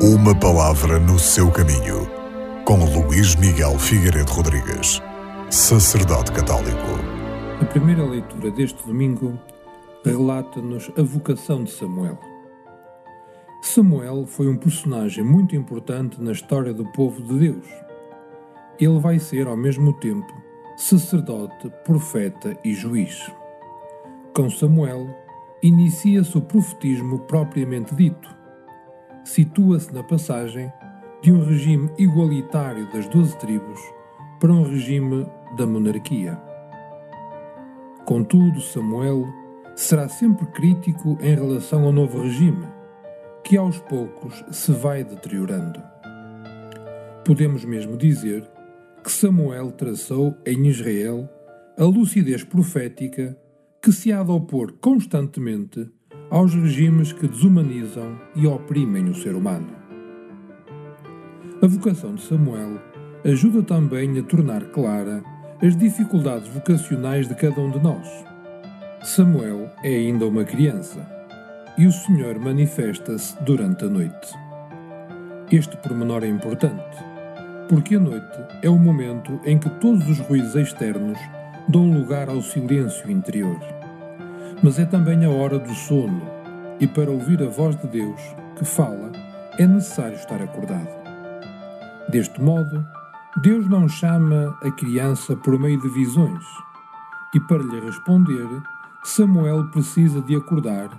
Uma palavra no seu caminho, com Luís Miguel Figueiredo Rodrigues, sacerdote católico. A primeira leitura deste domingo relata-nos a vocação de Samuel. Samuel foi um personagem muito importante na história do povo de Deus. Ele vai ser, ao mesmo tempo, sacerdote, profeta e juiz. Com Samuel, inicia-se o profetismo propriamente dito. Situa-se na passagem de um regime igualitário das doze tribos para um regime da monarquia. Contudo, Samuel será sempre crítico em relação ao novo regime, que aos poucos se vai deteriorando. Podemos mesmo dizer que Samuel traçou em Israel a lucidez profética que se há de opor constantemente aos regimes que desumanizam e oprimem o ser humano. A vocação de Samuel ajuda também a tornar clara as dificuldades vocacionais de cada um de nós. Samuel é ainda uma criança e o Senhor manifesta-se durante a noite. Este pormenor é importante, porque a noite é o momento em que todos os ruídos externos dão lugar ao silêncio interior. Mas é também a hora do sono, e para ouvir a voz de Deus que fala, é necessário estar acordado. Deste modo, Deus não chama a criança por meio de visões, e para lhe responder, Samuel precisa de acordar,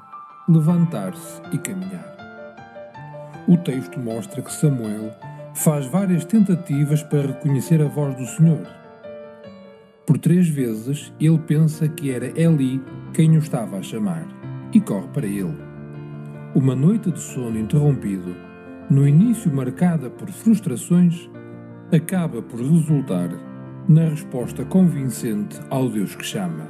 levantar-se e caminhar. O texto mostra que Samuel faz várias tentativas para reconhecer a voz do Senhor por três vezes ele pensa que era Eli quem o estava a chamar e corre para ele. Uma noite de sono interrompido, no início marcada por frustrações, acaba por resultar na resposta convincente ao Deus que chama.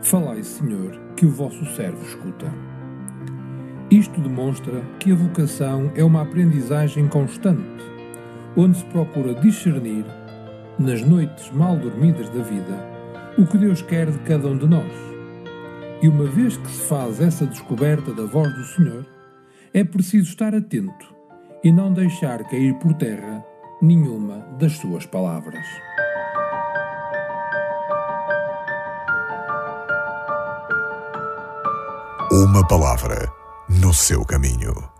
Falai, Senhor, que o vosso servo escuta. Isto demonstra que a vocação é uma aprendizagem constante, onde se procura discernir nas noites mal dormidas da vida, o que Deus quer de cada um de nós. E uma vez que se faz essa descoberta da voz do Senhor, é preciso estar atento e não deixar cair por terra nenhuma das suas palavras. Uma palavra no seu caminho.